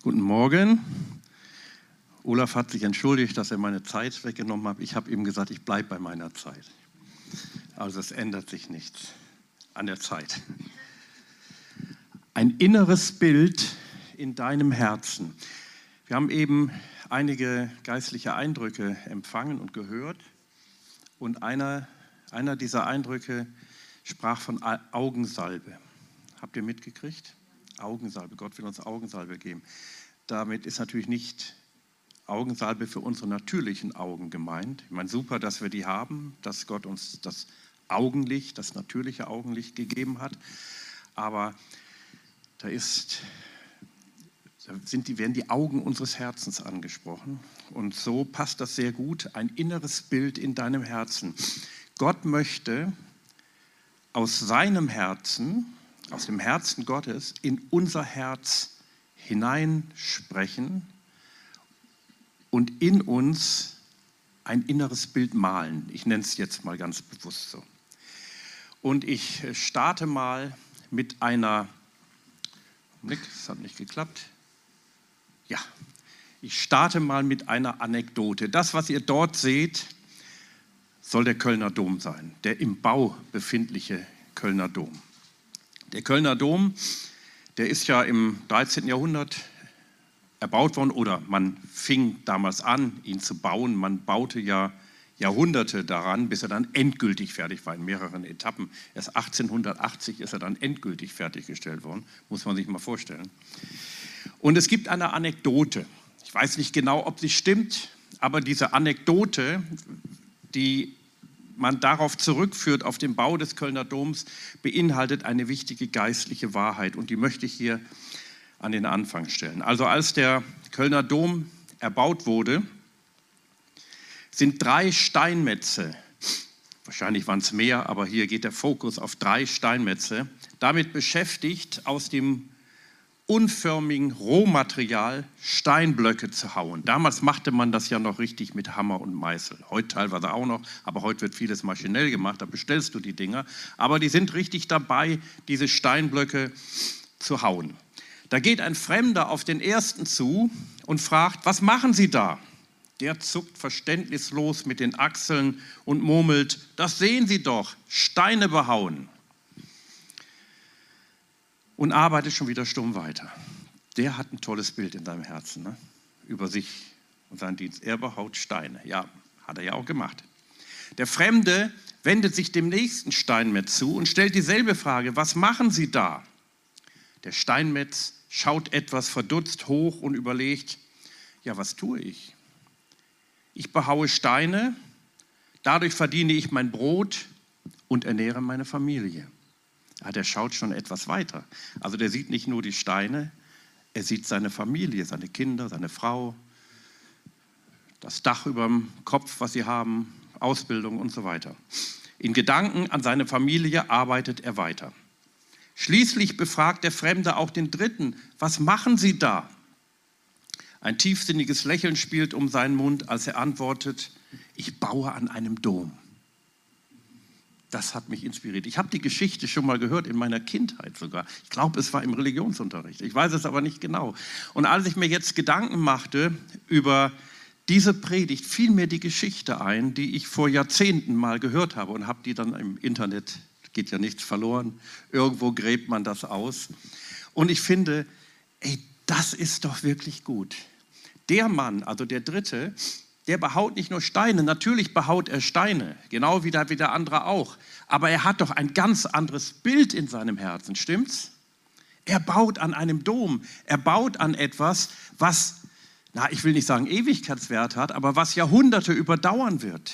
Guten Morgen. Olaf hat sich entschuldigt, dass er meine Zeit weggenommen hat. Ich habe ihm gesagt, ich bleibe bei meiner Zeit. Also es ändert sich nichts an der Zeit. Ein inneres Bild in deinem Herzen. Wir haben eben einige geistliche Eindrücke empfangen und gehört. Und einer, einer dieser Eindrücke sprach von Augensalbe. Habt ihr mitgekriegt? Augensalbe. Gott will uns Augensalbe geben. Damit ist natürlich nicht Augensalbe für unsere natürlichen Augen gemeint. Ich meine, super, dass wir die haben, dass Gott uns das Augenlicht, das natürliche Augenlicht gegeben hat. Aber da ist, da sind die, werden die Augen unseres Herzens angesprochen. Und so passt das sehr gut, ein inneres Bild in deinem Herzen. Gott möchte aus seinem Herzen, aus dem Herzen Gottes, in unser Herz hineinsprechen und in uns ein inneres Bild malen. Ich nenne es jetzt mal ganz bewusst so. Und ich starte mal mit einer, Blick, es hat nicht geklappt. Ja, ich starte mal mit einer Anekdote. Das, was ihr dort seht, soll der Kölner Dom sein, der im Bau befindliche Kölner Dom. Der Kölner Dom, der ist ja im 13. Jahrhundert erbaut worden oder man fing damals an, ihn zu bauen. Man baute ja Jahrhunderte daran, bis er dann endgültig fertig war in mehreren Etappen. Erst 1880 ist er dann endgültig fertiggestellt worden, muss man sich mal vorstellen. Und es gibt eine Anekdote. Ich weiß nicht genau, ob sie stimmt, aber diese Anekdote, die man darauf zurückführt, auf den Bau des Kölner Doms, beinhaltet eine wichtige geistliche Wahrheit. Und die möchte ich hier an den Anfang stellen. Also als der Kölner Dom erbaut wurde, sind drei Steinmetze, wahrscheinlich waren es mehr, aber hier geht der Fokus auf drei Steinmetze, damit beschäftigt, aus dem unförmigen Rohmaterial Steinblöcke zu hauen. Damals machte man das ja noch richtig mit Hammer und Meißel. Heute teilweise auch noch, aber heute wird vieles maschinell gemacht, da bestellst du die Dinger. Aber die sind richtig dabei, diese Steinblöcke zu hauen. Da geht ein Fremder auf den ersten zu und fragt, was machen Sie da? Der zuckt verständnislos mit den Achseln und murmelt, das sehen Sie doch, Steine behauen. Und arbeitet schon wieder stumm weiter. Der hat ein tolles Bild in seinem Herzen ne? über sich und seinen Dienst. Er behaut Steine. Ja, hat er ja auch gemacht. Der Fremde wendet sich dem nächsten Steinmetz zu und stellt dieselbe Frage, was machen Sie da? Der Steinmetz schaut etwas verdutzt hoch und überlegt, ja, was tue ich? Ich behaue Steine, dadurch verdiene ich mein Brot und ernähre meine Familie. Ja, der schaut schon etwas weiter. Also der sieht nicht nur die Steine, er sieht seine Familie, seine Kinder, seine Frau, das Dach über dem Kopf, was sie haben, Ausbildung und so weiter. In Gedanken an seine Familie arbeitet er weiter. Schließlich befragt der Fremde auch den Dritten, was machen Sie da? Ein tiefsinniges Lächeln spielt um seinen Mund, als er antwortet, ich baue an einem Dom. Das hat mich inspiriert. Ich habe die Geschichte schon mal gehört, in meiner Kindheit sogar. Ich glaube, es war im Religionsunterricht. Ich weiß es aber nicht genau. Und als ich mir jetzt Gedanken machte über diese Predigt, fiel mir die Geschichte ein, die ich vor Jahrzehnten mal gehört habe und habe die dann im Internet geht ja nichts verloren. Irgendwo gräbt man das aus. Und ich finde, ey, das ist doch wirklich gut. Der Mann, also der Dritte, der behaut nicht nur Steine, natürlich behaut er Steine, genau wie der, wie der andere auch. Aber er hat doch ein ganz anderes Bild in seinem Herzen, stimmt's? Er baut an einem Dom, er baut an etwas, was, na, ich will nicht sagen Ewigkeitswert hat, aber was Jahrhunderte überdauern wird.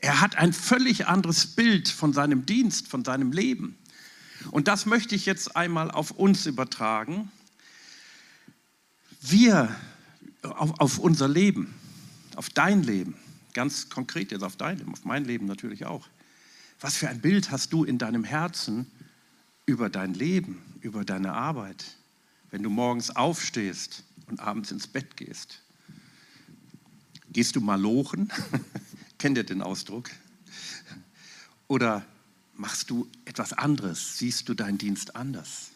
Er hat ein völlig anderes Bild von seinem Dienst, von seinem Leben. Und das möchte ich jetzt einmal auf uns übertragen. Wir, auf, auf unser Leben, auf dein Leben, ganz konkret jetzt auf dein Leben, auf mein Leben natürlich auch. Was für ein Bild hast du in deinem Herzen über dein Leben, über deine Arbeit, wenn du morgens aufstehst und abends ins Bett gehst? Gehst du mal lochen? Kennt ihr den Ausdruck? Oder machst du etwas anderes? Siehst du deinen Dienst anders?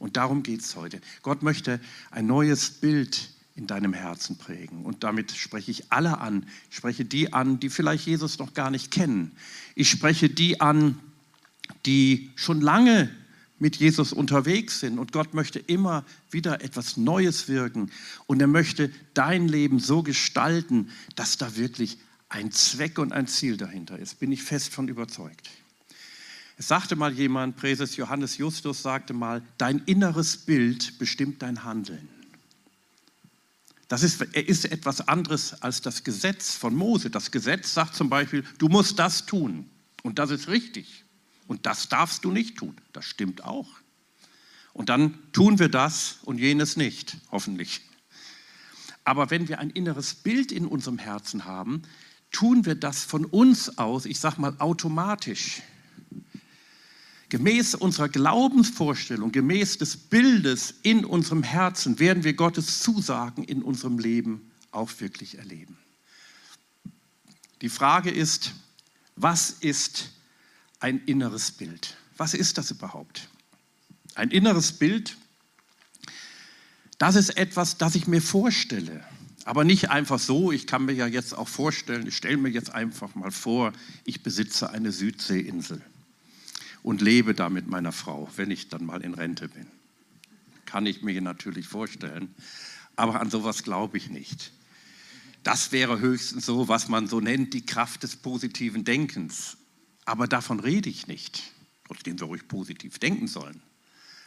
Und darum geht es heute. Gott möchte ein neues Bild in deinem Herzen prägen. Und damit spreche ich alle an. Ich spreche die an, die vielleicht Jesus noch gar nicht kennen. Ich spreche die an, die schon lange mit Jesus unterwegs sind. Und Gott möchte immer wieder etwas Neues wirken. Und er möchte dein Leben so gestalten, dass da wirklich ein Zweck und ein Ziel dahinter ist. Bin ich fest von überzeugt. Es sagte mal jemand, Präses Johannes Justus sagte mal, dein inneres Bild bestimmt dein Handeln. Das ist, ist etwas anderes als das Gesetz von Mose. Das Gesetz sagt zum Beispiel, du musst das tun. Und das ist richtig. Und das darfst du nicht tun. Das stimmt auch. Und dann tun wir das und jenes nicht, hoffentlich. Aber wenn wir ein inneres Bild in unserem Herzen haben, tun wir das von uns aus, ich sage mal automatisch. Gemäß unserer Glaubensvorstellung, gemäß des Bildes in unserem Herzen werden wir Gottes Zusagen in unserem Leben auch wirklich erleben. Die Frage ist, was ist ein inneres Bild? Was ist das überhaupt? Ein inneres Bild, das ist etwas, das ich mir vorstelle. Aber nicht einfach so, ich kann mir ja jetzt auch vorstellen, ich stelle mir jetzt einfach mal vor, ich besitze eine Südseeinsel und lebe da mit meiner Frau, wenn ich dann mal in Rente bin. Kann ich mir natürlich vorstellen, aber an sowas glaube ich nicht. Das wäre höchstens so, was man so nennt, die Kraft des positiven Denkens. Aber davon rede ich nicht, trotzdem wir ruhig positiv denken sollen.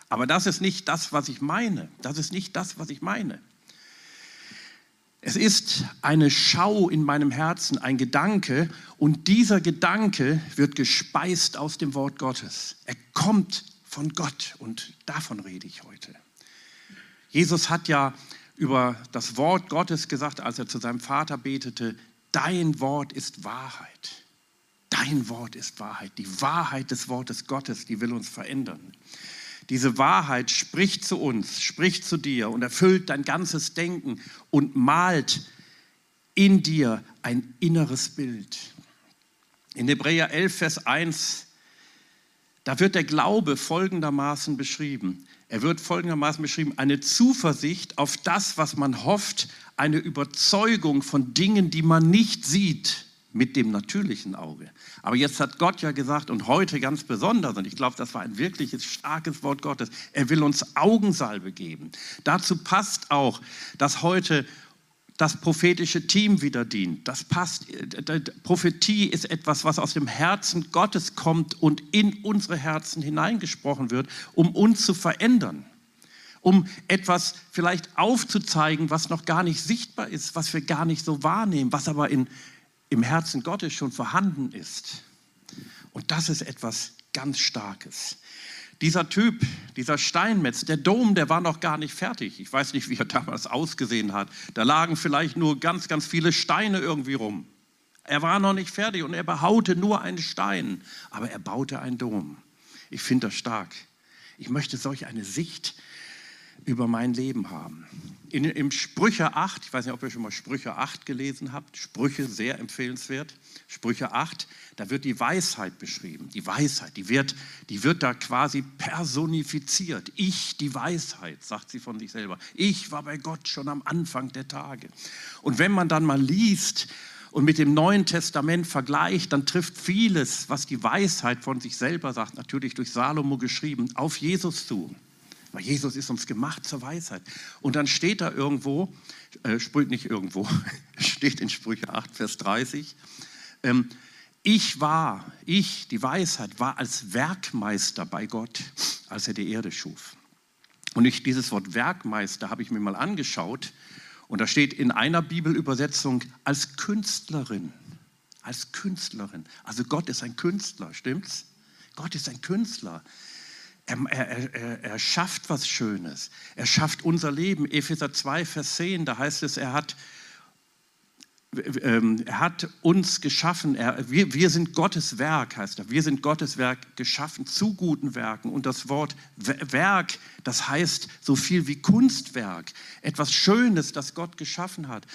Aber das ist nicht das, was ich meine. Das ist nicht das, was ich meine. Es ist eine Schau in meinem Herzen, ein Gedanke und dieser Gedanke wird gespeist aus dem Wort Gottes. Er kommt von Gott und davon rede ich heute. Jesus hat ja über das Wort Gottes gesagt, als er zu seinem Vater betete, dein Wort ist Wahrheit. Dein Wort ist Wahrheit. Die Wahrheit des Wortes Gottes, die will uns verändern. Diese Wahrheit spricht zu uns, spricht zu dir und erfüllt dein ganzes Denken und malt in dir ein inneres Bild. In Hebräer 11, Vers 1, da wird der Glaube folgendermaßen beschrieben. Er wird folgendermaßen beschrieben, eine Zuversicht auf das, was man hofft, eine Überzeugung von Dingen, die man nicht sieht mit dem natürlichen Auge. Aber jetzt hat Gott ja gesagt und heute ganz besonders, und ich glaube, das war ein wirkliches starkes Wort Gottes, er will uns Augensalbe geben. Dazu passt auch, dass heute das prophetische Team wieder dient. Das passt. Prophetie ist etwas, was aus dem Herzen Gottes kommt und in unsere Herzen hineingesprochen wird, um uns zu verändern um etwas vielleicht aufzuzeigen, was noch gar nicht sichtbar ist, was wir gar nicht so wahrnehmen, was aber in, im Herzen Gottes schon vorhanden ist. Und das ist etwas ganz Starkes. Dieser Typ, dieser Steinmetz, der Dom, der war noch gar nicht fertig. Ich weiß nicht, wie er damals ausgesehen hat. Da lagen vielleicht nur ganz, ganz viele Steine irgendwie rum. Er war noch nicht fertig und er behaute nur einen Stein, aber er baute einen Dom. Ich finde das stark. Ich möchte solch eine Sicht über mein Leben haben. In, Im Sprüche 8, ich weiß nicht, ob ihr schon mal Sprüche 8 gelesen habt, Sprüche sehr empfehlenswert. Sprüche 8, da wird die Weisheit beschrieben. Die Weisheit, die wird, die wird da quasi personifiziert. Ich, die Weisheit, sagt sie von sich selber. Ich war bei Gott schon am Anfang der Tage. Und wenn man dann mal liest, und mit dem Neuen Testament vergleicht, dann trifft vieles, was die Weisheit von sich selber sagt, natürlich durch Salomo geschrieben, auf Jesus zu. Weil Jesus ist uns gemacht zur Weisheit. Und dann steht da irgendwo, äh, sprüht nicht irgendwo, steht in Sprüche 8, Vers 30, ähm, ich war, ich, die Weisheit, war als Werkmeister bei Gott, als er die Erde schuf. Und ich, dieses Wort Werkmeister habe ich mir mal angeschaut und da steht in einer Bibelübersetzung als Künstlerin. Als Künstlerin. Also Gott ist ein Künstler, stimmt's? Gott ist ein Künstler. Er, er, er, er, schafft was Schönes. Er schafft unser Leben. Epheser 2, Vers 10, da heißt es, er hat, ähm, er hat uns geschaffen. wir, wir sind Gottes Werk, heißt er. Wir sind Gottes Werk geschaffen zu guten Werken. Und das Wort Werk, das heißt so viel wie Kunstwerk. Etwas Schönes, das Gott geschaffen hat.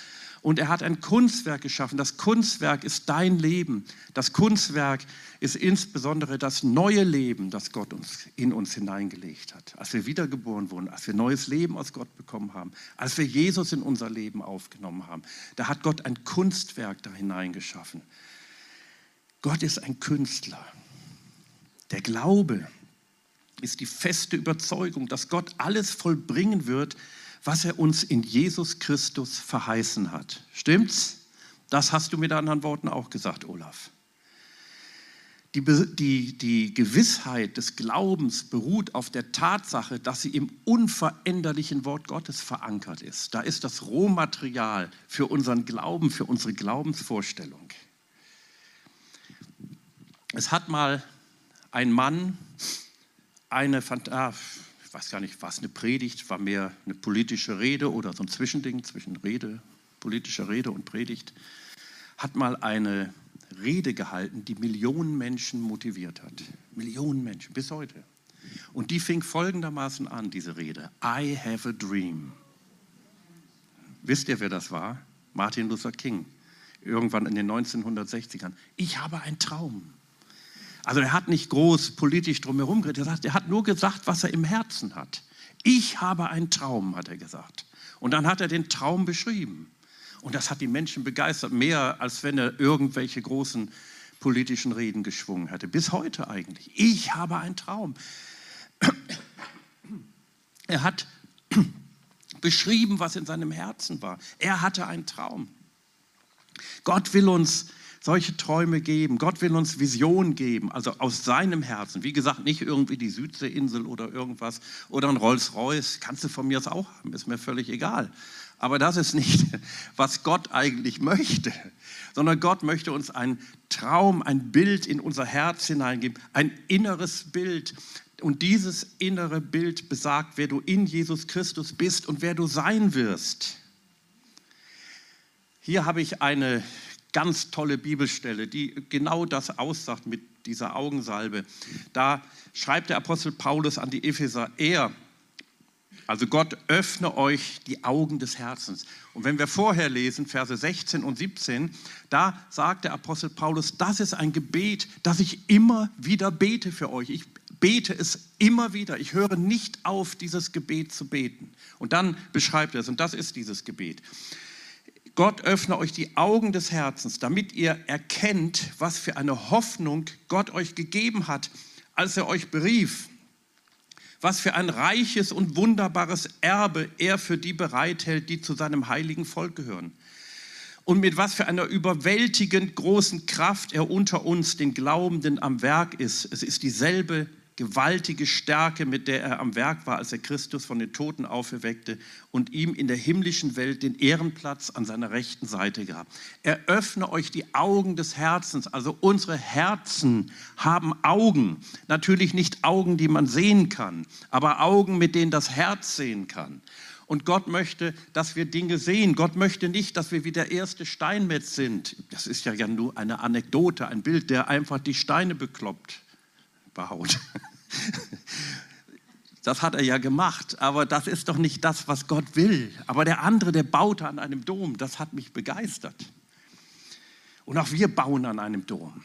Und er hat ein Kunstwerk geschaffen. Das Kunstwerk ist dein Leben. Das Kunstwerk ist insbesondere das neue Leben, das Gott uns in uns hineingelegt hat. Als wir wiedergeboren wurden, als wir neues Leben aus Gott bekommen haben, als wir Jesus in unser Leben aufgenommen haben, da hat Gott ein Kunstwerk da hineingeschaffen. Gott ist ein Künstler. Der Glaube ist die feste Überzeugung, dass Gott alles vollbringen wird, was er uns in Jesus Christus verheißen hat. Stimmt's? Das hast du mit anderen Worten auch gesagt, Olaf. Die, die, die Gewissheit des Glaubens beruht auf der Tatsache, dass sie im unveränderlichen Wort Gottes verankert ist. Da ist das Rohmaterial für unseren Glauben, für unsere Glaubensvorstellung. Es hat mal ein Mann eine, ah, ich weiß gar nicht, was eine Predigt, war mehr eine politische Rede oder so ein Zwischending zwischen Rede, politischer Rede und Predigt, hat mal eine Rede gehalten, die Millionen Menschen motiviert hat. Millionen Menschen, bis heute. Und die fing folgendermaßen an, diese Rede. I have a dream. Wisst ihr, wer das war? Martin Luther King. Irgendwann in den 1960ern. Ich habe einen Traum. Also er hat nicht groß politisch drumherum geredet, er hat nur gesagt, was er im Herzen hat. Ich habe einen Traum, hat er gesagt. Und dann hat er den Traum beschrieben. Und das hat die Menschen begeistert, mehr als wenn er irgendwelche großen politischen Reden geschwungen hätte. Bis heute eigentlich. Ich habe einen Traum. Er hat beschrieben, was in seinem Herzen war. Er hatte einen Traum. Gott will uns solche Träume geben. Gott will uns Visionen geben, also aus seinem Herzen. Wie gesagt, nicht irgendwie die Südseeinsel oder irgendwas oder ein Rolls-Royce. Kannst du von mir aus auch haben, ist mir völlig egal. Aber das ist nicht, was Gott eigentlich möchte, sondern Gott möchte uns einen Traum, ein Bild in unser Herz hineingeben, ein inneres Bild. Und dieses innere Bild besagt, wer du in Jesus Christus bist und wer du sein wirst. Hier habe ich eine ganz tolle Bibelstelle, die genau das aussagt mit dieser Augensalbe. Da schreibt der Apostel Paulus an die Epheser, er, also Gott, öffne euch die Augen des Herzens. Und wenn wir vorher lesen, Verse 16 und 17, da sagt der Apostel Paulus, das ist ein Gebet, das ich immer wieder bete für euch. Ich bete es immer wieder. Ich höre nicht auf, dieses Gebet zu beten. Und dann beschreibt er es, und das ist dieses Gebet. Gott öffne euch die Augen des Herzens, damit ihr erkennt, was für eine Hoffnung Gott euch gegeben hat, als er euch berief. Was für ein reiches und wunderbares Erbe er für die bereithält, die zu seinem heiligen Volk gehören. Und mit was für einer überwältigend großen Kraft er unter uns, den Glaubenden, am Werk ist. Es ist dieselbe gewaltige Stärke, mit der er am Werk war, als er Christus von den Toten auferweckte und ihm in der himmlischen Welt den Ehrenplatz an seiner rechten Seite gab. Eröffne euch die Augen des Herzens. Also unsere Herzen haben Augen. Natürlich nicht Augen, die man sehen kann, aber Augen, mit denen das Herz sehen kann. Und Gott möchte, dass wir Dinge sehen. Gott möchte nicht, dass wir wie der erste Steinmetz sind. Das ist ja nur eine Anekdote, ein Bild, der einfach die Steine bekloppt behaut. Das hat er ja gemacht, aber das ist doch nicht das, was Gott will. Aber der andere, der baute an einem Dom, das hat mich begeistert. Und auch wir bauen an einem Dom,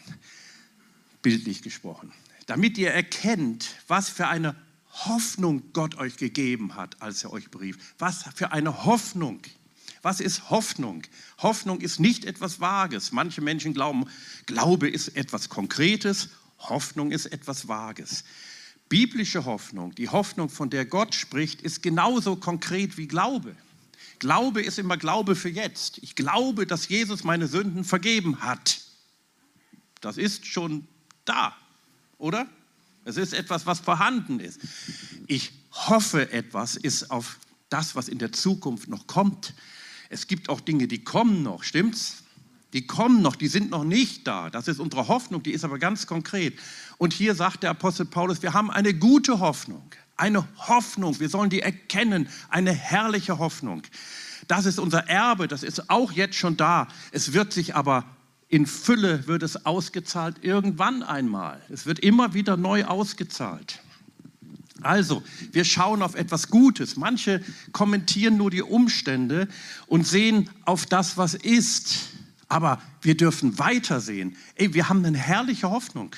bildlich gesprochen, damit ihr erkennt, was für eine Hoffnung Gott euch gegeben hat, als er euch berief. Was für eine Hoffnung. Was ist Hoffnung? Hoffnung ist nicht etwas Vages. Manche Menschen glauben, Glaube ist etwas Konkretes Hoffnung ist etwas Vages. Biblische Hoffnung, die Hoffnung, von der Gott spricht, ist genauso konkret wie Glaube. Glaube ist immer Glaube für jetzt. Ich glaube, dass Jesus meine Sünden vergeben hat. Das ist schon da, oder? Es ist etwas, was vorhanden ist. Ich hoffe, etwas ist auf das, was in der Zukunft noch kommt. Es gibt auch Dinge, die kommen noch, stimmt's? Die kommen noch, die sind noch nicht da. Das ist unsere Hoffnung, die ist aber ganz konkret. Und hier sagt der Apostel Paulus, wir haben eine gute Hoffnung, eine Hoffnung, wir sollen die erkennen, eine herrliche Hoffnung. Das ist unser Erbe, das ist auch jetzt schon da. Es wird sich aber in Fülle wird es ausgezahlt irgendwann einmal. Es wird immer wieder neu ausgezahlt. Also, wir schauen auf etwas Gutes. Manche kommentieren nur die Umstände und sehen auf das, was ist. Aber wir dürfen weitersehen. Ey, wir haben eine herrliche Hoffnung.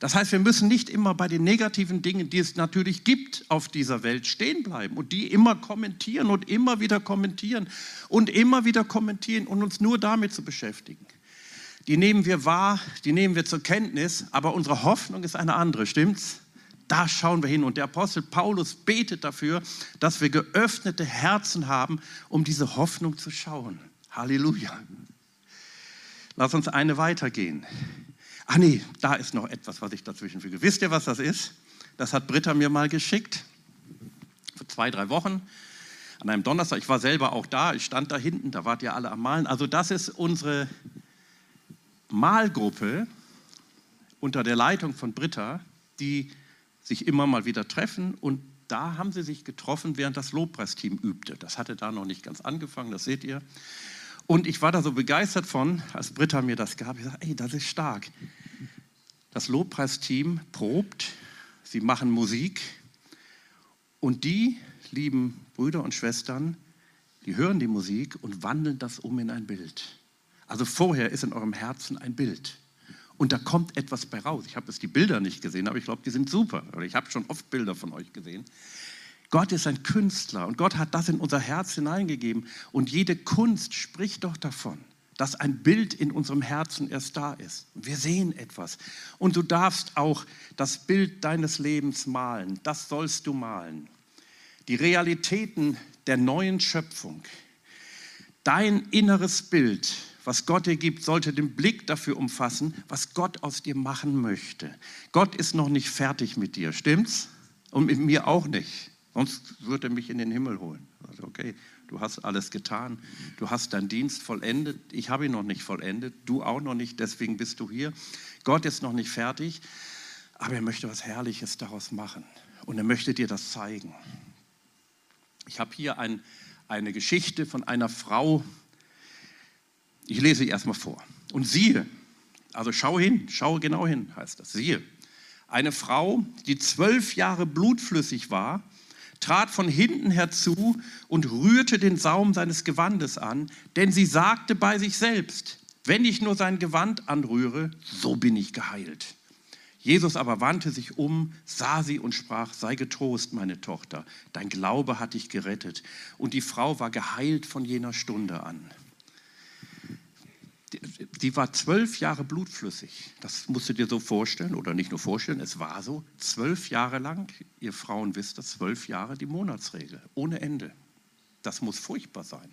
Das heißt, wir müssen nicht immer bei den negativen Dingen, die es natürlich gibt auf dieser Welt, stehen bleiben und die immer kommentieren und immer wieder kommentieren und immer wieder kommentieren und uns nur damit zu beschäftigen. Die nehmen wir wahr, die nehmen wir zur Kenntnis, aber unsere Hoffnung ist eine andere, stimmt's? Da schauen wir hin. Und der Apostel Paulus betet dafür, dass wir geöffnete Herzen haben, um diese Hoffnung zu schauen. Halleluja. Lass uns eine weitergehen. Ach nee, da ist noch etwas, was ich dazwischen füge. Wisst ihr, was das ist? Das hat Britta mir mal geschickt. Vor zwei, drei Wochen. An einem Donnerstag. Ich war selber auch da. Ich stand da hinten. Da wart ihr alle am Malen. Also, das ist unsere Malgruppe unter der Leitung von Britta, die sich immer mal wieder treffen und da haben sie sich getroffen, während das Lobpreisteam übte. Das hatte da noch nicht ganz angefangen, das seht ihr. Und ich war da so begeistert von, als Britta mir das gab. Ich sagte, ey, das ist stark. Das Lobpreisteam probt, sie machen Musik und die lieben Brüder und Schwestern, die hören die Musik und wandeln das um in ein Bild. Also vorher ist in eurem Herzen ein Bild. Und da kommt etwas bei raus. Ich habe jetzt die Bilder nicht gesehen, aber ich glaube, die sind super. Ich habe schon oft Bilder von euch gesehen. Gott ist ein Künstler und Gott hat das in unser Herz hineingegeben. Und jede Kunst spricht doch davon, dass ein Bild in unserem Herzen erst da ist. Wir sehen etwas. Und du darfst auch das Bild deines Lebens malen. Das sollst du malen. Die Realitäten der neuen Schöpfung. Dein inneres Bild was Gott dir gibt, sollte den Blick dafür umfassen, was Gott aus dir machen möchte. Gott ist noch nicht fertig mit dir, stimmt's? Und mit mir auch nicht. Sonst würde er mich in den Himmel holen. Also okay, du hast alles getan, du hast deinen Dienst vollendet. Ich habe ihn noch nicht vollendet, du auch noch nicht, deswegen bist du hier. Gott ist noch nicht fertig, aber er möchte was Herrliches daraus machen. Und er möchte dir das zeigen. Ich habe hier ein, eine Geschichte von einer Frau, ich lese sie erstmal vor. Und siehe, also schau hin, schau genau hin, heißt das. Siehe, eine Frau, die zwölf Jahre blutflüssig war, trat von hinten herzu und rührte den Saum seines Gewandes an, denn sie sagte bei sich selbst, wenn ich nur sein Gewand anrühre, so bin ich geheilt. Jesus aber wandte sich um, sah sie und sprach, sei getrost, meine Tochter, dein Glaube hat dich gerettet. Und die Frau war geheilt von jener Stunde an die war zwölf Jahre blutflüssig. Das musst du dir so vorstellen oder nicht nur vorstellen, es war so. Zwölf Jahre lang, ihr Frauen wisst das, zwölf Jahre die Monatsregel, ohne Ende. Das muss furchtbar sein.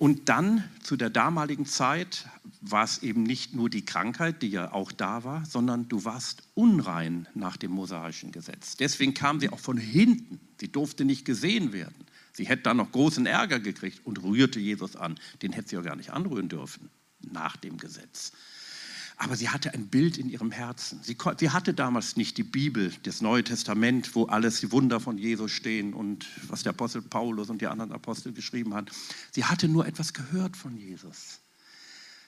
Und dann zu der damaligen Zeit war es eben nicht nur die Krankheit, die ja auch da war, sondern du warst unrein nach dem mosaischen Gesetz. Deswegen kam sie auch von hinten. Sie durfte nicht gesehen werden. Sie hätte dann noch großen Ärger gekriegt und rührte Jesus an. Den hätte sie ja gar nicht anrühren dürfen nach dem Gesetz. Aber sie hatte ein Bild in ihrem Herzen. Sie, sie, hatte damals nicht die Bibel, das Neue Testament, wo alles die Wunder von Jesus stehen und was der Apostel Paulus und die anderen Apostel geschrieben haben. Sie hatte nur etwas gehört von Jesus.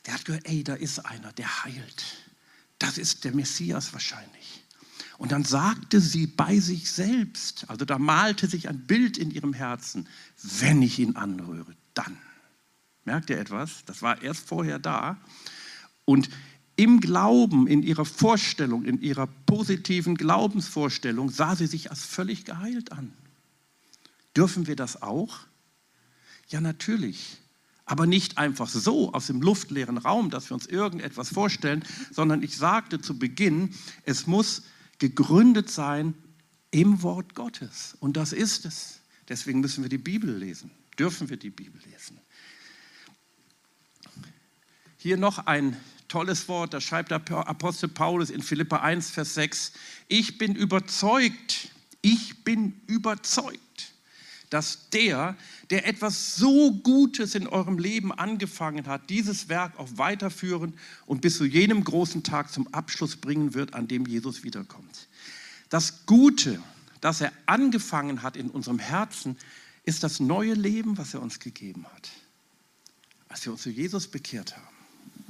Der hat gehört, ey, da ist einer, der heilt. Das ist der Messias wahrscheinlich. Und dann sagte sie bei sich selbst, also da malte sich ein Bild in ihrem Herzen, wenn ich ihn anrühre, dann. Merkt ihr etwas? Das war erst vorher da. Und im Glauben, in ihrer Vorstellung, in ihrer positiven Glaubensvorstellung sah sie sich als völlig geheilt an. Dürfen wir das auch? Ja, natürlich. Aber nicht einfach so aus dem luftleeren Raum, dass wir uns irgendetwas vorstellen, sondern ich sagte zu Beginn, es muss gegründet sein im Wort Gottes. Und das ist es. Deswegen müssen wir die Bibel lesen. Dürfen wir die Bibel lesen. Hier noch ein tolles Wort, da schreibt der Apostel Paulus in Philippa 1, Vers 6. Ich bin überzeugt, ich bin überzeugt, dass der, der etwas so Gutes in eurem Leben angefangen hat, dieses Werk auch weiterführen und bis zu jenem großen Tag zum Abschluss bringen wird, an dem Jesus wiederkommt. Das Gute, das er angefangen hat in unserem Herzen, ist das neue Leben, was er uns gegeben hat, als wir uns zu Jesus bekehrt haben.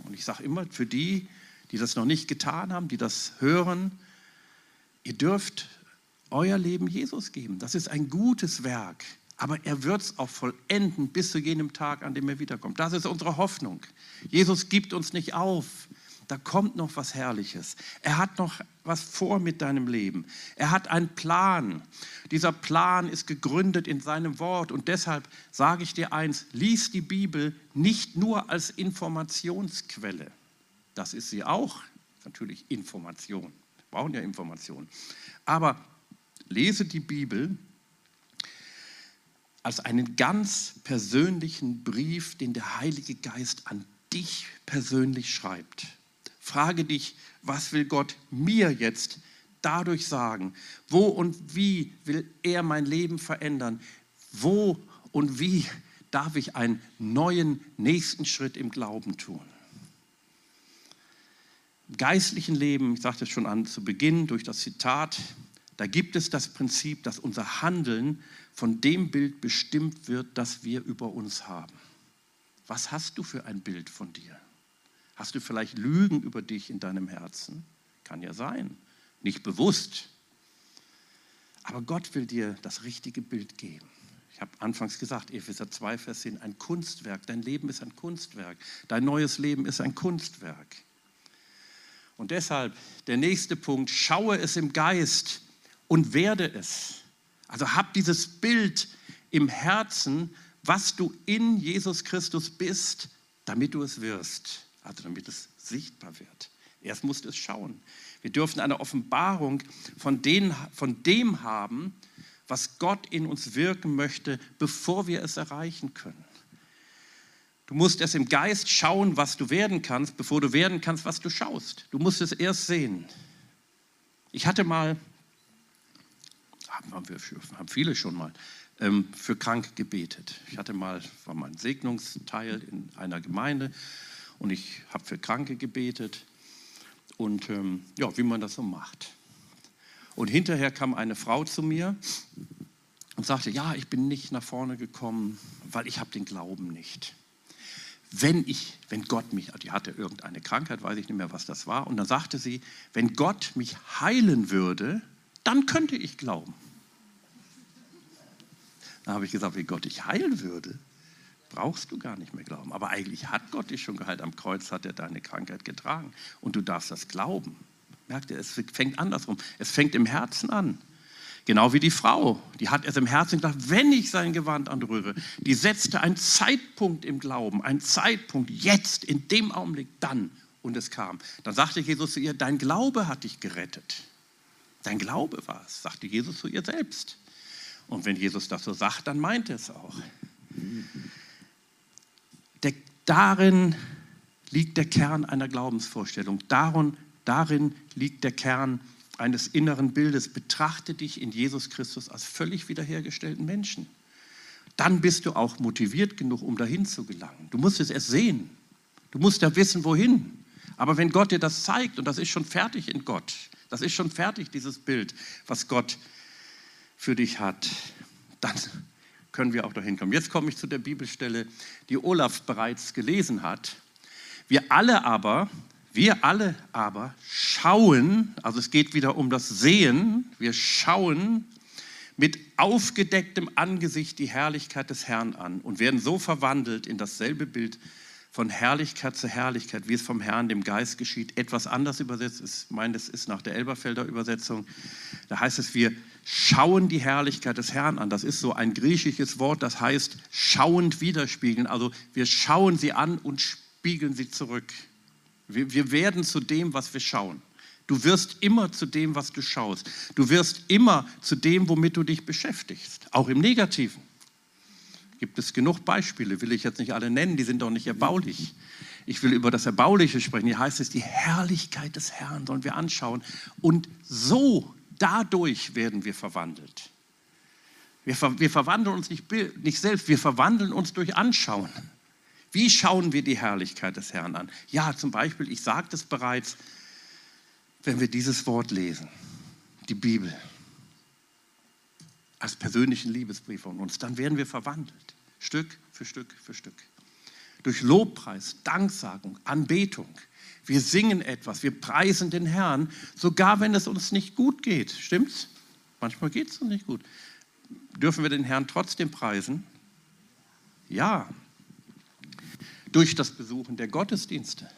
Und ich sage immer, für die, die das noch nicht getan haben, die das hören, ihr dürft euer Leben Jesus geben. Das ist ein gutes Werk. Aber er wird es auch vollenden bis zu jenem Tag, an dem er wiederkommt. Das ist unsere Hoffnung. Jesus gibt uns nicht auf. Da kommt noch was Herrliches. Er hat noch was vor mit deinem Leben. Er hat einen Plan. Dieser Plan ist gegründet in seinem Wort. Und deshalb sage ich dir eins, lies die Bibel nicht nur als Informationsquelle. Das ist sie auch, natürlich Information. Wir brauchen ja Informationen. Aber lese die Bibel als einen ganz persönlichen Brief, den der Heilige Geist an dich persönlich schreibt. Frage dich, was will Gott mir jetzt dadurch sagen? Wo und wie will er mein Leben verändern? Wo und wie darf ich einen neuen nächsten Schritt im Glauben tun? Im geistlichen Leben, ich sagte es schon an zu Beginn durch das Zitat, da gibt es das Prinzip, dass unser Handeln von dem Bild bestimmt wird, das wir über uns haben. Was hast du für ein Bild von dir? Hast du vielleicht Lügen über dich in deinem Herzen? Kann ja sein. Nicht bewusst. Aber Gott will dir das richtige Bild geben. Ich habe anfangs gesagt, Epheser 2, Vers 10, ein Kunstwerk. Dein Leben ist ein Kunstwerk. Dein neues Leben ist ein Kunstwerk. Und deshalb der nächste Punkt, schaue es im Geist und werde es. Also hab dieses Bild im Herzen, was du in Jesus Christus bist, damit du es wirst, also damit es sichtbar wird. Erst musst du es schauen. Wir dürfen eine Offenbarung von, den, von dem haben, was Gott in uns wirken möchte, bevor wir es erreichen können. Du musst es im Geist schauen, was du werden kannst, bevor du werden kannst, was du schaust. Du musst es erst sehen. Ich hatte mal haben, wir, haben viele schon mal, ähm, für krank gebetet. Ich hatte mal, war mal ein Segnungsteil in einer Gemeinde und ich habe für Kranke gebetet und ähm, ja, wie man das so macht. Und hinterher kam eine Frau zu mir und sagte, ja, ich bin nicht nach vorne gekommen, weil ich habe den Glauben nicht. Wenn ich, wenn Gott mich, die hatte irgendeine Krankheit, weiß ich nicht mehr, was das war, und dann sagte sie, wenn Gott mich heilen würde, dann könnte ich glauben. Da habe ich gesagt, wie Gott dich heilen würde, brauchst du gar nicht mehr glauben. Aber eigentlich hat Gott dich schon geheilt. Am Kreuz hat er deine Krankheit getragen. Und du darfst das glauben. Merkt ihr, es fängt andersrum. Es fängt im Herzen an. Genau wie die Frau, die hat es im Herzen gedacht, wenn ich sein Gewand anrühre, die setzte einen Zeitpunkt im Glauben, einen Zeitpunkt, jetzt, in dem Augenblick, dann. Und es kam. Dann sagte Jesus zu ihr, dein Glaube hat dich gerettet. Dein Glaube war es, sagte Jesus zu ihr selbst. Und wenn Jesus das so sagt, dann meint er es auch. Der, darin liegt der Kern einer Glaubensvorstellung. Darin, darin liegt der Kern eines inneren Bildes. Betrachte dich in Jesus Christus als völlig wiederhergestellten Menschen. Dann bist du auch motiviert genug, um dahin zu gelangen. Du musst es erst sehen. Du musst ja wissen, wohin. Aber wenn Gott dir das zeigt, und das ist schon fertig in Gott, das ist schon fertig, dieses Bild, was Gott für dich hat, dann können wir auch dahin kommen. Jetzt komme ich zu der Bibelstelle, die Olaf bereits gelesen hat. Wir alle aber, wir alle aber schauen, also es geht wieder um das Sehen, wir schauen mit aufgedecktem Angesicht die Herrlichkeit des Herrn an und werden so verwandelt in dasselbe Bild von Herrlichkeit zu Herrlichkeit, wie es vom Herrn, dem Geist geschieht, etwas anders übersetzt. Ich meine, das ist nach der Elberfelder Übersetzung. Da heißt es, wir schauen die Herrlichkeit des Herrn an. Das ist so ein griechisches Wort, das heißt schauend widerspiegeln. Also wir schauen sie an und spiegeln sie zurück. Wir, wir werden zu dem, was wir schauen. Du wirst immer zu dem, was du schaust. Du wirst immer zu dem, womit du dich beschäftigst, auch im Negativen gibt es genug Beispiele, will ich jetzt nicht alle nennen, die sind doch nicht erbaulich. Ich will über das Erbauliche sprechen. Hier heißt es, die Herrlichkeit des Herrn sollen wir anschauen. Und so, dadurch werden wir verwandelt. Wir, ver wir verwandeln uns nicht, nicht selbst, wir verwandeln uns durch Anschauen. Wie schauen wir die Herrlichkeit des Herrn an? Ja, zum Beispiel, ich sagte es bereits, wenn wir dieses Wort lesen, die Bibel als persönlichen Liebesbrief von uns, dann werden wir verwandelt, Stück für Stück für Stück. Durch Lobpreis, Danksagung, Anbetung. Wir singen etwas, wir preisen den Herrn, sogar wenn es uns nicht gut geht. Stimmt's? Manchmal geht es uns nicht gut. Dürfen wir den Herrn trotzdem preisen? Ja. Durch das Besuchen der Gottesdienste.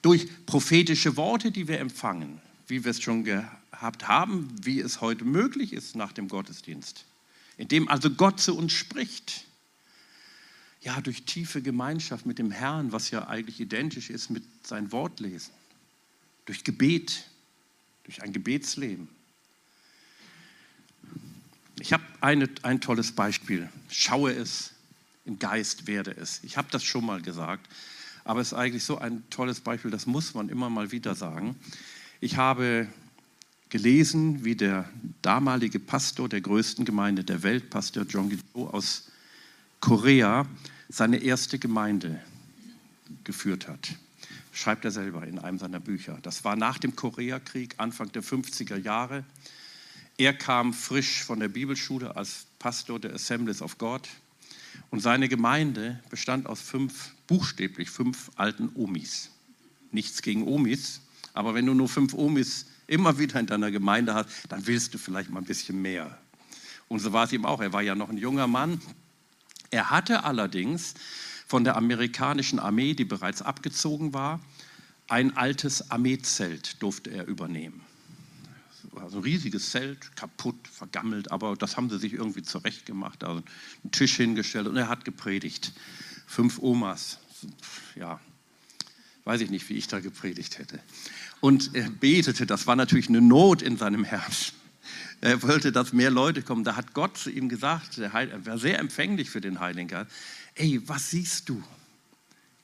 Durch prophetische Worte, die wir empfangen, wie wir es schon gehabt haben, wie es heute möglich ist nach dem Gottesdienst. Indem also Gott zu uns spricht. Ja, durch tiefe Gemeinschaft mit dem Herrn, was ja eigentlich identisch ist mit sein Wortlesen. Durch Gebet, durch ein Gebetsleben. Ich habe ein tolles Beispiel. Schaue es, im Geist werde es. Ich habe das schon mal gesagt, aber es ist eigentlich so ein tolles Beispiel, das muss man immer mal wieder sagen. Ich habe gelesen, wie der damalige Pastor der größten Gemeinde der Welt, Pastor John Guido aus Korea, seine erste Gemeinde geführt hat. Schreibt er selber in einem seiner Bücher. Das war nach dem Koreakrieg, Anfang der 50er Jahre. Er kam frisch von der Bibelschule als Pastor der Assemblies of God und seine Gemeinde bestand aus fünf, buchstäblich fünf alten Omis. Nichts gegen Omis, aber wenn du nur fünf Omis immer wieder in deiner Gemeinde hast, dann willst du vielleicht mal ein bisschen mehr. Und so war es ihm auch. Er war ja noch ein junger Mann. Er hatte allerdings von der amerikanischen Armee, die bereits abgezogen war, ein altes Armeezelt durfte er übernehmen also ein riesiges Zelt, kaputt, vergammelt, aber das haben sie sich irgendwie zurechtgemacht. Also einen Tisch hingestellt und er hat gepredigt. Fünf Omas, ja, weiß ich nicht, wie ich da gepredigt hätte. Und er betete, das war natürlich eine Not in seinem Herzen. Er wollte, dass mehr Leute kommen. Da hat Gott zu ihm gesagt, er war sehr empfänglich für den Heiligen Geist. Ey, was siehst du?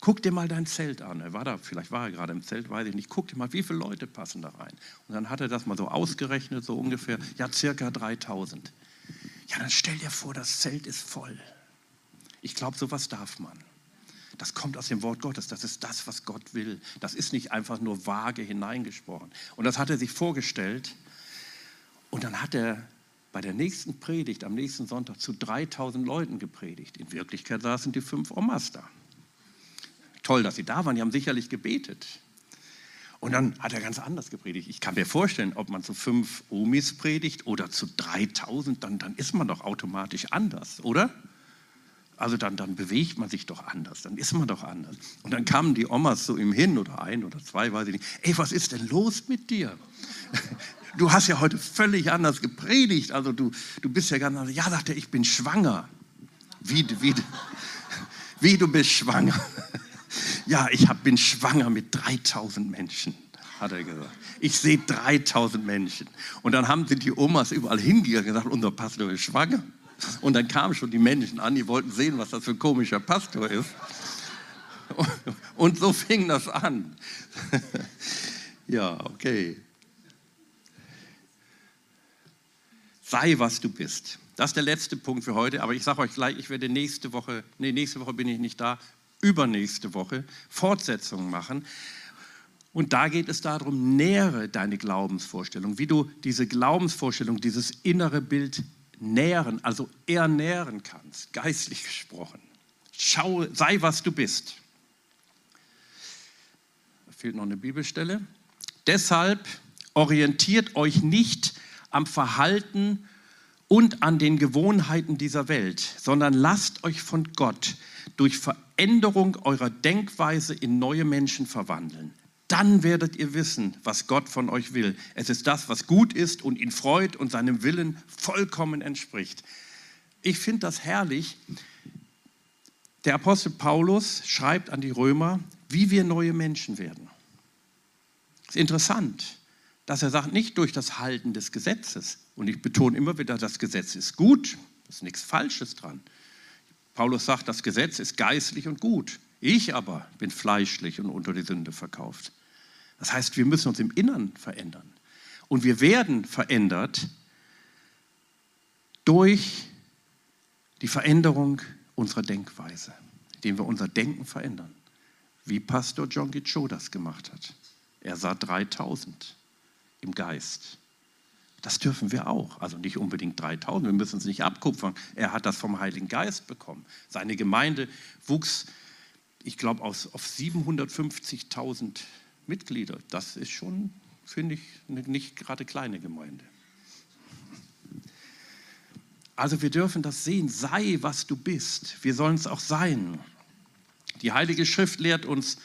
Guck dir mal dein Zelt an. Er war da, vielleicht war er gerade im Zelt, weiß ich nicht. Guck dir mal, wie viele Leute passen da rein. Und dann hat er das mal so ausgerechnet, so ungefähr, ja, circa 3000. Ja, dann stell dir vor, das Zelt ist voll. Ich glaube, sowas darf man. Das kommt aus dem Wort Gottes. Das ist das, was Gott will. Das ist nicht einfach nur vage hineingesprochen. Und das hat er sich vorgestellt. Und dann hat er bei der nächsten Predigt am nächsten Sonntag zu 3000 Leuten gepredigt. In Wirklichkeit saßen die fünf Omas da toll, dass Sie da waren, die haben sicherlich gebetet. Und dann hat er ganz anders gepredigt. Ich kann mir vorstellen, ob man zu fünf Omis predigt oder zu 3000, dann, dann ist man doch automatisch anders, oder? Also dann, dann bewegt man sich doch anders, dann ist man doch anders. Und dann kamen die Omas zu ihm hin oder ein oder zwei, weiß ich nicht. Ey, was ist denn los mit dir? Du hast ja heute völlig anders gepredigt. Also du, du bist ja ganz anders. Ja, sagt er, ich bin schwanger. Wie, wie, wie du bist schwanger ja, ich hab, bin schwanger mit 3000 Menschen, hat er gesagt. Ich sehe 3000 Menschen. Und dann haben, sind die Omas überall hingegangen und gesagt, unser Pastor ist schwanger. Und dann kamen schon die Menschen an, die wollten sehen, was das für ein komischer Pastor ist. Und so fing das an. Ja, okay. Sei, was du bist. Das ist der letzte Punkt für heute, aber ich sage euch gleich, ich werde nächste Woche, nee, nächste Woche bin ich nicht da, übernächste Woche Fortsetzungen machen. Und da geht es darum, nähere deine Glaubensvorstellung, wie du diese Glaubensvorstellung, dieses innere Bild nähren, also ernähren kannst, geistlich gesprochen. Schau, sei was du bist. Da fehlt noch eine Bibelstelle. Deshalb orientiert euch nicht am Verhalten und an den Gewohnheiten dieser Welt, sondern lasst euch von Gott durch Veränderung eurer Denkweise in neue Menschen verwandeln. Dann werdet ihr wissen, was Gott von euch will. Es ist das, was gut ist und ihn freut und seinem Willen vollkommen entspricht. Ich finde das herrlich. Der Apostel Paulus schreibt an die Römer, wie wir neue Menschen werden. Es ist interessant, dass er sagt, nicht durch das Halten des Gesetzes. Und ich betone immer wieder, das Gesetz ist gut, ist nichts Falsches dran. Paulus sagt, das Gesetz ist geistlich und gut. Ich aber bin fleischlich und unter die Sünde verkauft. Das heißt, wir müssen uns im Innern verändern. Und wir werden verändert durch die Veränderung unserer Denkweise, indem wir unser Denken verändern. Wie Pastor John Gicho das gemacht hat. Er sah 3000 im Geist. Das dürfen wir auch. Also nicht unbedingt 3000, wir müssen es nicht abkupfern. Er hat das vom Heiligen Geist bekommen. Seine Gemeinde wuchs, ich glaube, auf 750.000 Mitglieder. Das ist schon, finde ich, eine nicht gerade kleine Gemeinde. Also wir dürfen das sehen, sei, was du bist. Wir sollen es auch sein. Die Heilige Schrift lehrt uns,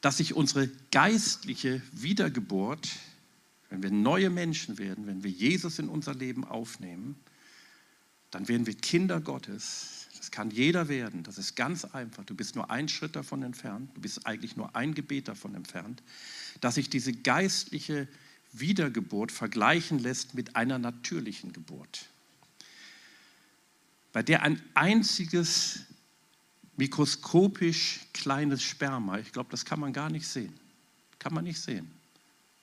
dass sich unsere geistliche Wiedergeburt, wenn wir neue Menschen werden, wenn wir Jesus in unser Leben aufnehmen, dann werden wir Kinder Gottes. Das kann jeder werden. Das ist ganz einfach. Du bist nur ein Schritt davon entfernt. Du bist eigentlich nur ein Gebet davon entfernt, dass sich diese geistliche Wiedergeburt vergleichen lässt mit einer natürlichen Geburt, bei der ein einziges mikroskopisch kleines Sperma, ich glaube, das kann man gar nicht sehen, kann man nicht sehen,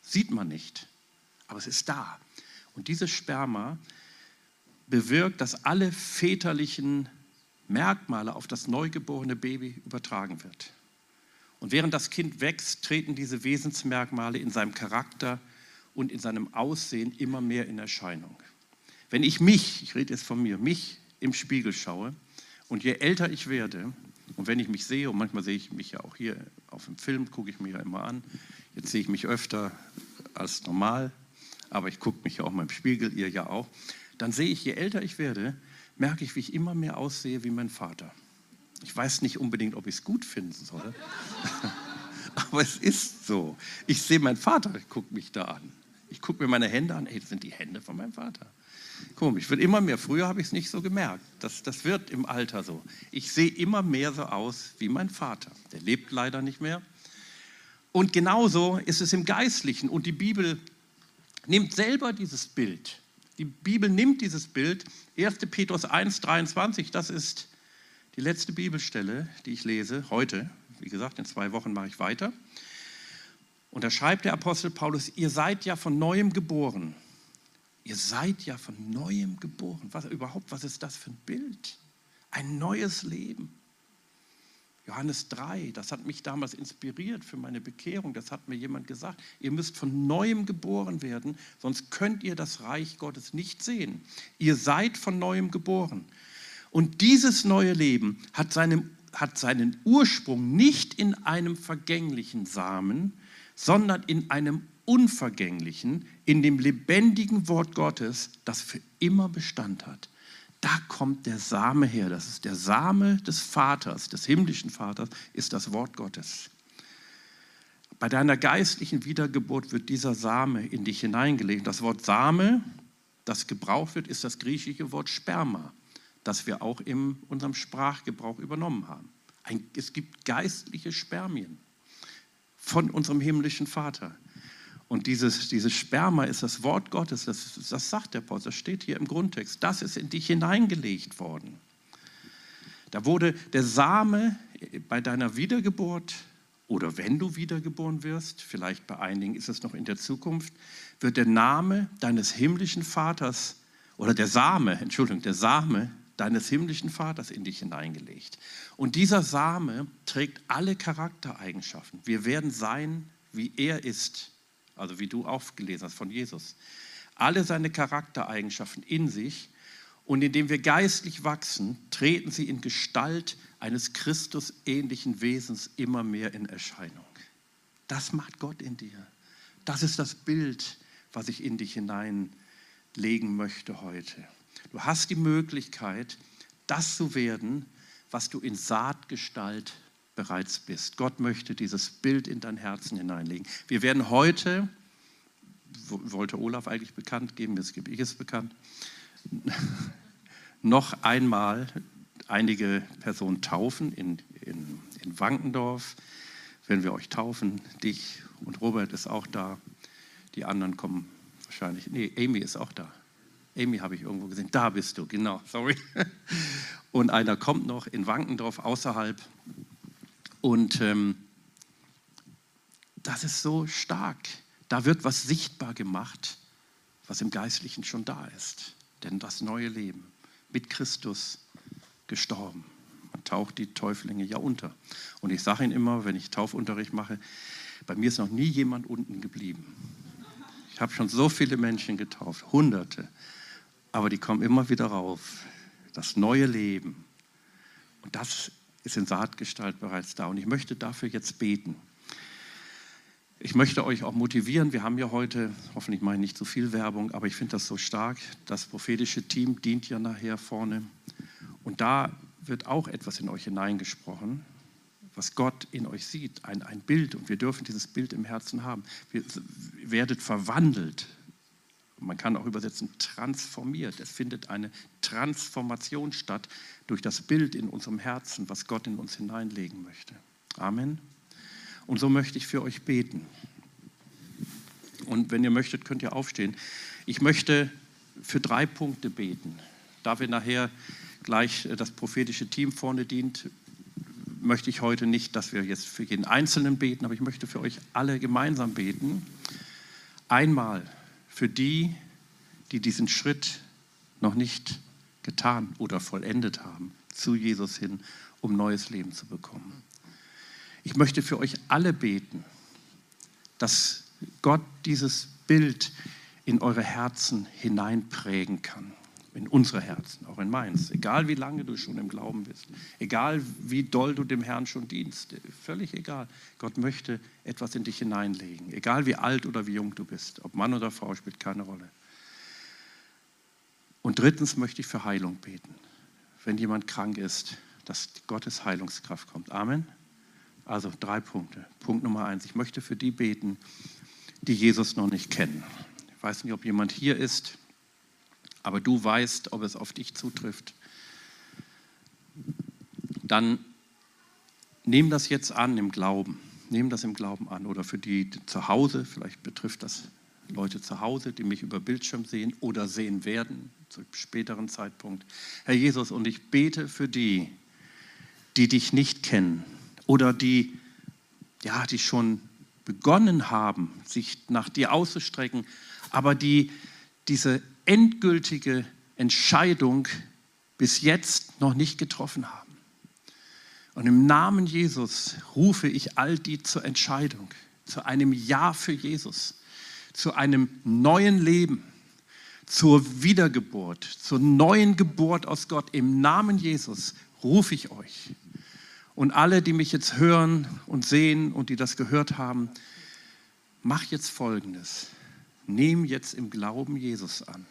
sieht man nicht, aber es ist da. Und dieses Sperma bewirkt, dass alle väterlichen Merkmale auf das neugeborene Baby übertragen wird. Und während das Kind wächst, treten diese Wesensmerkmale in seinem Charakter und in seinem Aussehen immer mehr in Erscheinung. Wenn ich mich, ich rede jetzt von mir, mich im Spiegel schaue und je älter ich werde und wenn ich mich sehe, und manchmal sehe ich mich ja auch hier auf dem Film, gucke ich mir ja immer an, jetzt sehe ich mich öfter als normal, aber ich gucke mich ja auch mal im Spiegel, ihr ja auch, dann sehe ich, je älter ich werde, merke ich, wie ich immer mehr aussehe wie mein Vater. Ich weiß nicht unbedingt, ob ich es gut finden soll, aber es ist so. Ich sehe meinen Vater, guckt mich da an. Ich gucke mir meine Hände an, ey, das sind die Hände von meinem Vater. Komisch, wird immer mehr. Früher habe ich es nicht so gemerkt. Das, das wird im Alter so. Ich sehe immer mehr so aus wie mein Vater. Der lebt leider nicht mehr. Und genauso ist es im Geistlichen. Und die Bibel nimmt selber dieses Bild. Die Bibel nimmt dieses Bild. 1. Petrus 1, 23, das ist die letzte Bibelstelle, die ich lese heute. Wie gesagt, in zwei Wochen mache ich weiter. Und da schreibt der Apostel Paulus, ihr seid ja von neuem geboren. Ihr seid ja von neuem geboren. Was überhaupt, was ist das für ein Bild? Ein neues Leben. Johannes 3, das hat mich damals inspiriert für meine Bekehrung. Das hat mir jemand gesagt. Ihr müsst von neuem geboren werden, sonst könnt ihr das Reich Gottes nicht sehen. Ihr seid von neuem geboren. Und dieses neue Leben hat, seinem, hat seinen Ursprung nicht in einem vergänglichen Samen, sondern in einem unvergänglichen, in dem lebendigen Wort Gottes, das für immer Bestand hat. Da kommt der Same her. Das ist der Same des Vaters, des himmlischen Vaters, ist das Wort Gottes. Bei deiner geistlichen Wiedergeburt wird dieser Same in dich hineingelegt. Das Wort Same, das gebraucht wird, ist das griechische Wort Sperma, das wir auch in unserem Sprachgebrauch übernommen haben. Es gibt geistliche Spermien von unserem himmlischen Vater. Und dieses, dieses Sperma ist das Wort Gottes, das, das sagt der Paulus, das steht hier im Grundtext. Das ist in dich hineingelegt worden. Da wurde der Same bei deiner Wiedergeburt oder wenn du wiedergeboren wirst, vielleicht bei einigen ist es noch in der Zukunft, wird der Name deines himmlischen Vaters oder der Same, Entschuldigung, der Same deines himmlischen Vaters in dich hineingelegt. Und dieser Same trägt alle Charaktereigenschaften. Wir werden sein, wie er ist, also wie du aufgelesen hast von Jesus. Alle seine Charaktereigenschaften in sich. Und indem wir geistlich wachsen, treten sie in Gestalt eines Christusähnlichen Wesens immer mehr in Erscheinung. Das macht Gott in dir. Das ist das Bild, was ich in dich hineinlegen möchte heute. Du hast die Möglichkeit, das zu werden, was du in Saatgestalt bereits bist. Gott möchte dieses Bild in dein Herzen hineinlegen. Wir werden heute, wollte Olaf eigentlich bekannt geben, jetzt gebe ich es bekannt, noch einmal einige Personen taufen in, in, in Wankendorf. Wenn wir euch taufen, dich und Robert ist auch da. Die anderen kommen wahrscheinlich, nee, Amy ist auch da. Amy habe ich irgendwo gesehen. Da bist du, genau, sorry. Und einer kommt noch in Wankendorf außerhalb. Und ähm, das ist so stark. Da wird was sichtbar gemacht, was im Geistlichen schon da ist. Denn das neue Leben mit Christus gestorben. Man taucht die Täuflinge ja unter. Und ich sage Ihnen immer, wenn ich Taufunterricht mache, bei mir ist noch nie jemand unten geblieben. Ich habe schon so viele Menschen getauft, Hunderte aber die kommen immer wieder rauf. Das neue Leben. Und das ist in Saatgestalt bereits da. Und ich möchte dafür jetzt beten. Ich möchte euch auch motivieren. Wir haben ja heute, hoffentlich mache ich nicht zu viel Werbung, aber ich finde das so stark. Das prophetische Team dient ja nachher vorne. Und da wird auch etwas in euch hineingesprochen, was Gott in euch sieht, ein, ein Bild. Und wir dürfen dieses Bild im Herzen haben. Wir werdet verwandelt. Man kann auch übersetzen, transformiert. Es findet eine Transformation statt durch das Bild in unserem Herzen, was Gott in uns hineinlegen möchte. Amen. Und so möchte ich für euch beten. Und wenn ihr möchtet, könnt ihr aufstehen. Ich möchte für drei Punkte beten. Da wir nachher gleich äh, das prophetische Team vorne dient, möchte ich heute nicht, dass wir jetzt für jeden Einzelnen beten, aber ich möchte für euch alle gemeinsam beten. Einmal für die, die diesen Schritt noch nicht getan oder vollendet haben, zu Jesus hin, um neues Leben zu bekommen. Ich möchte für euch alle beten, dass Gott dieses Bild in eure Herzen hineinprägen kann. In unsere Herzen, auch in meins. Egal wie lange du schon im Glauben bist, egal wie doll du dem Herrn schon dienst, völlig egal. Gott möchte etwas in dich hineinlegen. Egal wie alt oder wie jung du bist, ob Mann oder Frau, spielt keine Rolle. Und drittens möchte ich für Heilung beten. Wenn jemand krank ist, dass Gottes Heilungskraft kommt. Amen. Also drei Punkte. Punkt Nummer eins, ich möchte für die beten, die Jesus noch nicht kennen. Ich weiß nicht, ob jemand hier ist, aber du weißt, ob es auf dich zutrifft. Dann nimm das jetzt an im Glauben. Nimm das im Glauben an. Oder für die zu Hause, vielleicht betrifft das Leute zu Hause, die mich über Bildschirm sehen oder sehen werden, zu späteren Zeitpunkt. Herr Jesus, und ich bete für die, die dich nicht kennen oder die, ja, die schon begonnen haben, sich nach dir auszustrecken, aber die diese endgültige Entscheidung bis jetzt noch nicht getroffen haben. Und im Namen Jesus rufe ich all die zur Entscheidung, zu einem Ja für Jesus, zu einem neuen Leben, zur Wiedergeburt, zur neuen Geburt aus Gott. Im Namen Jesus rufe ich euch. Und alle, die mich jetzt hören und sehen und die das gehört haben, mach jetzt Folgendes. Nehm jetzt im Glauben Jesus an.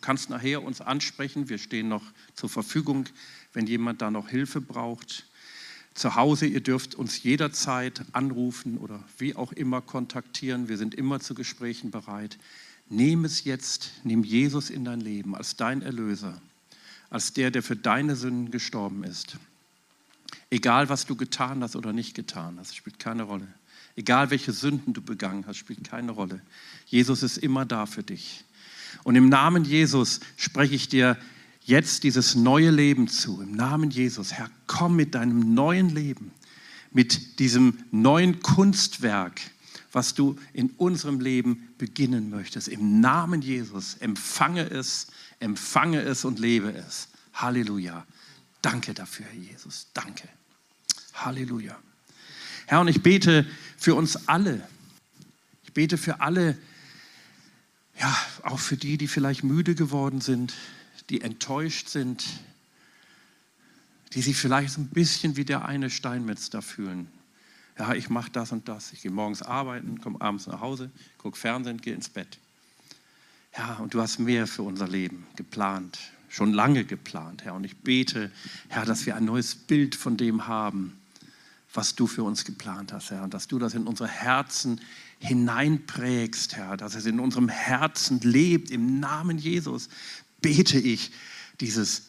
Kannst nachher uns ansprechen. Wir stehen noch zur Verfügung, wenn jemand da noch Hilfe braucht. Zu Hause, ihr dürft uns jederzeit anrufen oder wie auch immer kontaktieren. Wir sind immer zu Gesprächen bereit. Nehm es jetzt, nimm Jesus in dein Leben als dein Erlöser, als der, der für deine Sünden gestorben ist. Egal, was du getan hast oder nicht getan hast, spielt keine Rolle. Egal, welche Sünden du begangen hast, spielt keine Rolle. Jesus ist immer da für dich. Und im Namen Jesus spreche ich dir jetzt dieses neue Leben zu. Im Namen Jesus, Herr, komm mit deinem neuen Leben, mit diesem neuen Kunstwerk, was du in unserem Leben beginnen möchtest. Im Namen Jesus, empfange es, empfange es und lebe es. Halleluja. Danke dafür, Herr Jesus. Danke. Halleluja. Herr, und ich bete für uns alle. Ich bete für alle, ja, auch für die, die vielleicht müde geworden sind, die enttäuscht sind, die sich vielleicht so ein bisschen wie der eine Steinmetz da fühlen. Ja, ich mache das und das. Ich gehe morgens arbeiten, komme abends nach Hause, gucke Fernsehen, gehe ins Bett. Ja, und du hast mehr für unser Leben geplant, schon lange geplant, Herr. Und ich bete, Herr, dass wir ein neues Bild von dem haben, was du für uns geplant hast, Herr. Und dass du das in unsere Herzen hineinprägst, Herr. Dass es in unserem Herzen lebt. Im Namen Jesus bete ich dieses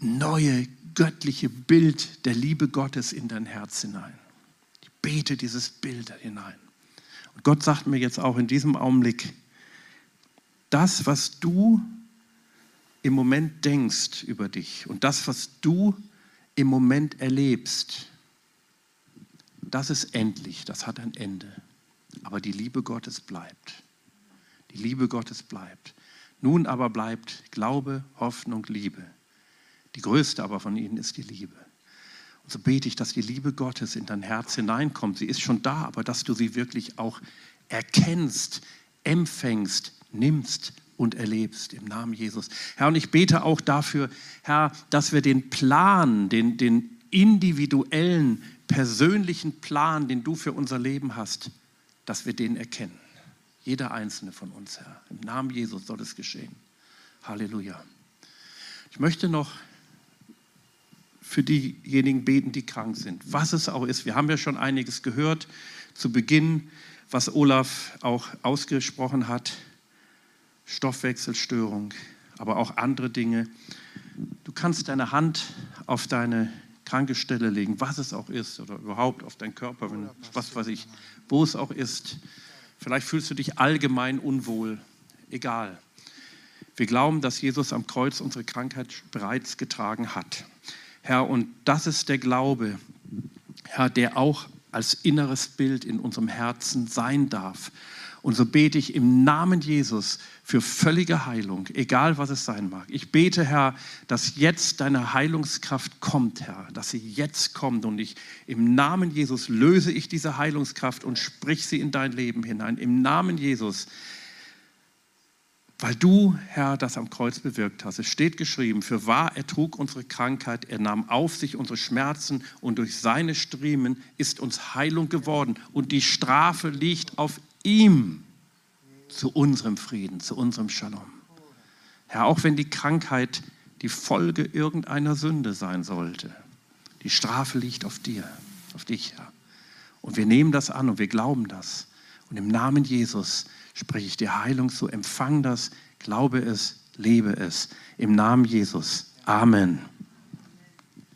neue göttliche Bild der Liebe Gottes in dein Herz hinein. Ich bete dieses Bild hinein. Und Gott sagt mir jetzt auch in diesem Augenblick, das, was du im Moment denkst über dich und das, was du im Moment erlebst, das ist endlich, das hat ein Ende. Aber die Liebe Gottes bleibt. Die Liebe Gottes bleibt. Nun aber bleibt Glaube, Hoffnung, Liebe. Die größte aber von ihnen ist die Liebe. Und so bete ich, dass die Liebe Gottes in dein Herz hineinkommt. Sie ist schon da, aber dass du sie wirklich auch erkennst, empfängst, nimmst und erlebst im Namen Jesus. Herr, und ich bete auch dafür, Herr, dass wir den Plan, den, den individuellen persönlichen Plan, den du für unser Leben hast, dass wir den erkennen. Jeder einzelne von uns, Herr. Im Namen Jesus soll es geschehen. Halleluja. Ich möchte noch für diejenigen beten, die krank sind. Was es auch ist. Wir haben ja schon einiges gehört zu Beginn, was Olaf auch ausgesprochen hat. Stoffwechselstörung, aber auch andere Dinge. Du kannst deine Hand auf deine kranke Stelle legen, was es auch ist, oder überhaupt auf deinen Körper, wenn, was weiß ich, wo es auch ist. Vielleicht fühlst du dich allgemein unwohl, egal. Wir glauben, dass Jesus am Kreuz unsere Krankheit bereits getragen hat. Herr, und das ist der Glaube, Herr, der auch als inneres Bild in unserem Herzen sein darf. Und so bete ich im Namen Jesus für völlige Heilung, egal was es sein mag. Ich bete, Herr, dass jetzt deine Heilungskraft kommt, Herr, dass sie jetzt kommt. Und ich im Namen Jesus löse ich diese Heilungskraft und sprich sie in dein Leben hinein. Im Namen Jesus weil du, Herr, das am Kreuz bewirkt hast. Es steht geschrieben, für wahr er trug unsere Krankheit, er nahm auf sich unsere Schmerzen und durch seine Striemen ist uns Heilung geworden und die Strafe liegt auf ihm zu unserem Frieden, zu unserem Shalom. Herr, auch wenn die Krankheit die Folge irgendeiner Sünde sein sollte, die Strafe liegt auf dir, auf dich, Herr. Und wir nehmen das an und wir glauben das. Und im Namen Jesus spreche ich dir Heilung zu. Empfang das, glaube es, lebe es. Im Namen Jesus. Amen.